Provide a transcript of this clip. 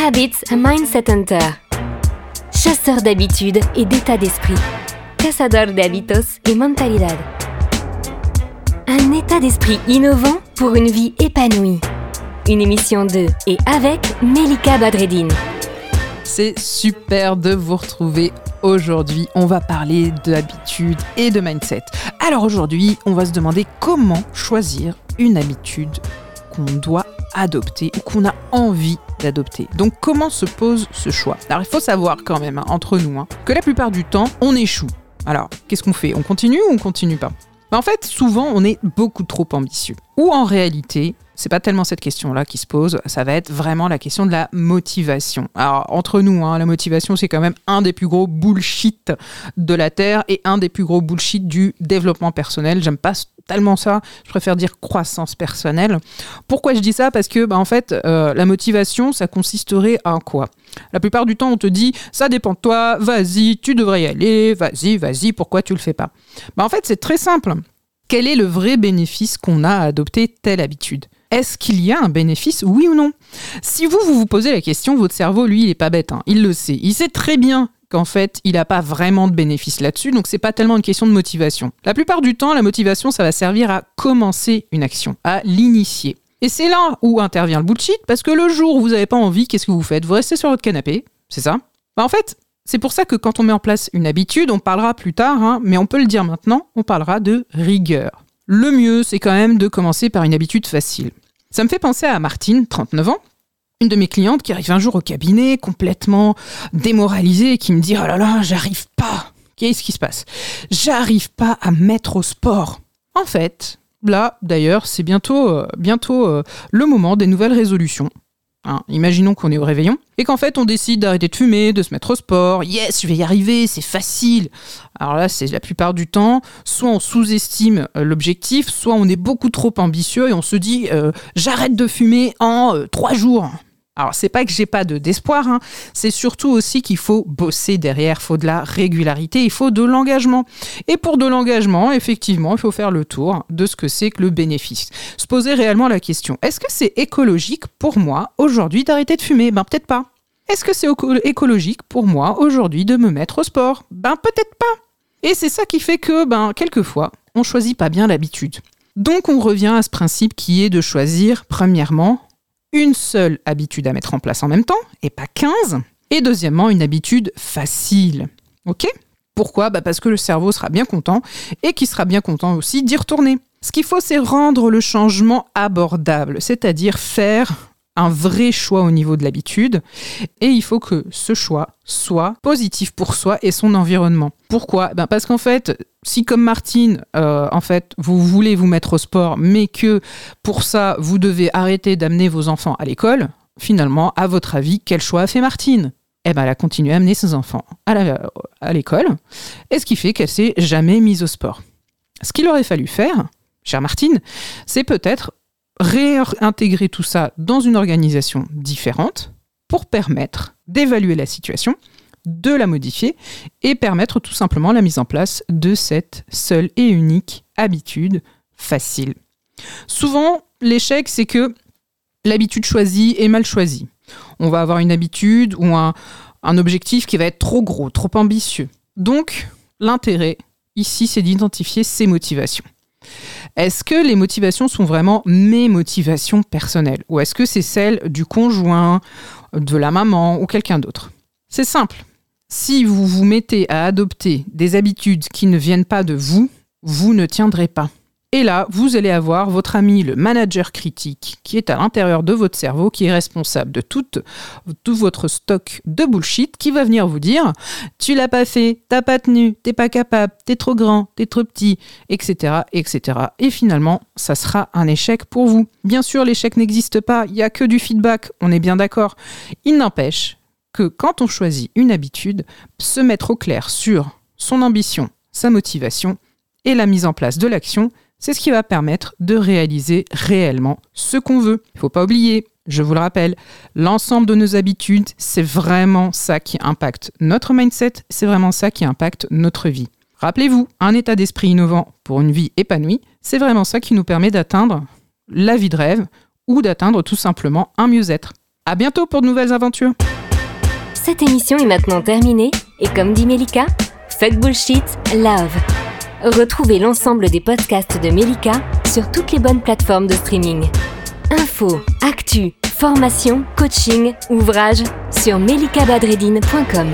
Habits Mindset Hunter. Chasseur d'habitudes et d'état d'esprit. Cazador de hábitos et mentalidad. Un état d'esprit innovant pour une vie épanouie. Une émission de et avec Melika Badreddine. C'est super de vous retrouver aujourd'hui. On va parler d'habitude et de mindset. Alors aujourd'hui, on va se demander comment choisir une habitude qu'on doit adopter ou qu'on a envie d'adopter. Donc comment se pose ce choix? Alors il faut savoir quand même, hein, entre nous, hein, que la plupart du temps, on échoue. Alors, qu'est-ce qu'on fait? On continue ou on continue pas? Bah, En fait, souvent, on est beaucoup trop ambitieux. Ou en réalité, c'est pas tellement cette question-là qui se pose, ça va être vraiment la question de la motivation. Alors, entre nous, hein, la motivation, c'est quand même un des plus gros bullshit de la Terre et un des plus gros bullshit du développement personnel. J'aime pas tellement ça, je préfère dire croissance personnelle. Pourquoi je dis ça? Parce que, bah, en fait, euh, la motivation, ça consisterait à quoi? La plupart du temps, on te dit, ça dépend de toi, vas-y, tu devrais y aller, vas-y, vas-y, pourquoi tu le fais pas? Bah, En fait, c'est très simple. Quel est le vrai bénéfice qu'on a à adopter telle habitude? Est-ce qu'il y a un bénéfice, oui ou non? Si vous, vous vous posez la question, votre cerveau, lui, il est pas bête, hein. il le sait. Il sait très bien qu'en fait, il n'a pas vraiment de bénéfice là-dessus, donc c'est pas tellement une question de motivation. La plupart du temps, la motivation, ça va servir à commencer une action, à l'initier. Et c'est là où intervient le bullshit, parce que le jour où vous n'avez pas envie, qu'est-ce que vous faites? Vous restez sur votre canapé, c'est ça? Bah En fait, c'est pour ça que quand on met en place une habitude, on parlera plus tard, hein, mais on peut le dire maintenant, on parlera de rigueur le mieux, c'est quand même de commencer par une habitude facile. Ça me fait penser à Martine, 39 ans, une de mes clientes qui arrive un jour au cabinet complètement démoralisée et qui me dit Oh là là, j'arrive pas. Qu'est-ce qui se passe? J'arrive pas à mettre au sport. En fait, là, d'ailleurs, c'est bientôt, euh, bientôt euh, le moment des nouvelles résolutions. Hein, imaginons qu'on est au réveillon et qu'en fait on décide d'arrêter de fumer, de se mettre au sport. Yes, je vais y arriver, c'est facile. Alors là, c'est la plupart du temps, soit on sous-estime euh, l'objectif, soit on est beaucoup trop ambitieux et on se dit j'arrête de fumer en trois jours. Alors, c'est pas que j'ai pas de d'espoir, hein. c'est surtout aussi qu'il faut bosser derrière, il faut de la régularité, il faut de l'engagement. Et pour de l'engagement, effectivement, il faut faire le tour de ce que c'est que le bénéfice. Se poser réellement la question, est-ce que c'est écologique pour moi aujourd'hui d'arrêter de fumer? Ben peut-être pas. Est-ce que c'est écologique pour moi aujourd'hui de me mettre au sport? Ben peut-être pas. Et c'est ça qui fait que, ben, quelquefois, on choisit pas bien l'habitude. Donc on revient à ce principe qui est de choisir, premièrement, une seule habitude à mettre en place en même temps, et pas 15. Et deuxièmement, une habitude facile. Ok? Pourquoi? Bah Parce que le cerveau sera bien content et qu'il sera bien content aussi d'y retourner. Ce qu'il faut, c'est rendre le changement abordable, c'est-à-dire faire un vrai choix au niveau de l'habitude et il faut que ce choix soit positif pour soi et son environnement. Pourquoi? Ben Parce qu'en fait, si comme Martine, euh, en fait, vous voulez vous mettre au sport, mais que pour ça, vous devez arrêter d'amener vos enfants à l'école, finalement, à votre avis, quel choix a fait Martine? Eh ben, elle a continué à amener ses enfants à l'école, et ce qui fait qu'elle s'est jamais mise au sport. Ce qu'il aurait fallu faire, chère Martine, c'est peut-être réintégrer tout ça dans une organisation différente pour permettre d'évaluer la situation, de la modifier et permettre tout simplement la mise en place de cette seule et unique habitude facile. Souvent, l'échec, c'est que l'habitude choisie est mal choisie. On va avoir une habitude ou un, objectif qui va être trop gros, trop ambitieux. Donc, l'intérêt ici, c'est d'identifier ses motivations. Est-ce que les motivations sont vraiment mes motivations personnelles ou est-ce que c'est celles du conjoint, de la maman ou quelqu'un d'autre? C'est simple. Si vous vous mettez à adopter des habitudes qui ne viennent pas de vous, vous ne tiendrez pas. Et là, vous allez avoir votre ami, le manager critique, qui est à l'intérieur de votre cerveau, qui est responsable de tout, votre stock de bullshit, qui va venir vous dire Tu l'as pas fait, t'as pas tenu, t'es pas capable, t'es trop grand, t'es trop petit, etc., etc. Et finalement, ça sera un échec pour vous. Bien sûr, l'échec n'existe pas, il n'y a que du feedback, on est bien d'accord. Il n'empêche que quand on choisit une habitude, se mettre au clair sur son ambition, sa motivation et la mise en place de l'action, c'est ce qui va permettre de réaliser réellement ce qu'on veut. Il ne faut pas oublier, je vous le rappelle, l'ensemble de nos habitudes, c'est vraiment ça qui impacte notre mindset, c'est vraiment ça qui impacte notre vie. Rappelez-vous, un état d'esprit innovant pour une vie épanouie, c'est vraiment ça qui nous permet d'atteindre la vie de rêve ou d'atteindre tout simplement un mieux-être. À bientôt pour de nouvelles aventures. Cette émission est maintenant terminée et comme dit Melika, fuck bullshit, love. Retrouvez l'ensemble des podcasts de Melika sur toutes les bonnes plateformes de streaming. Info, actu, formation, coaching, ouvrages sur melikabadredine.com.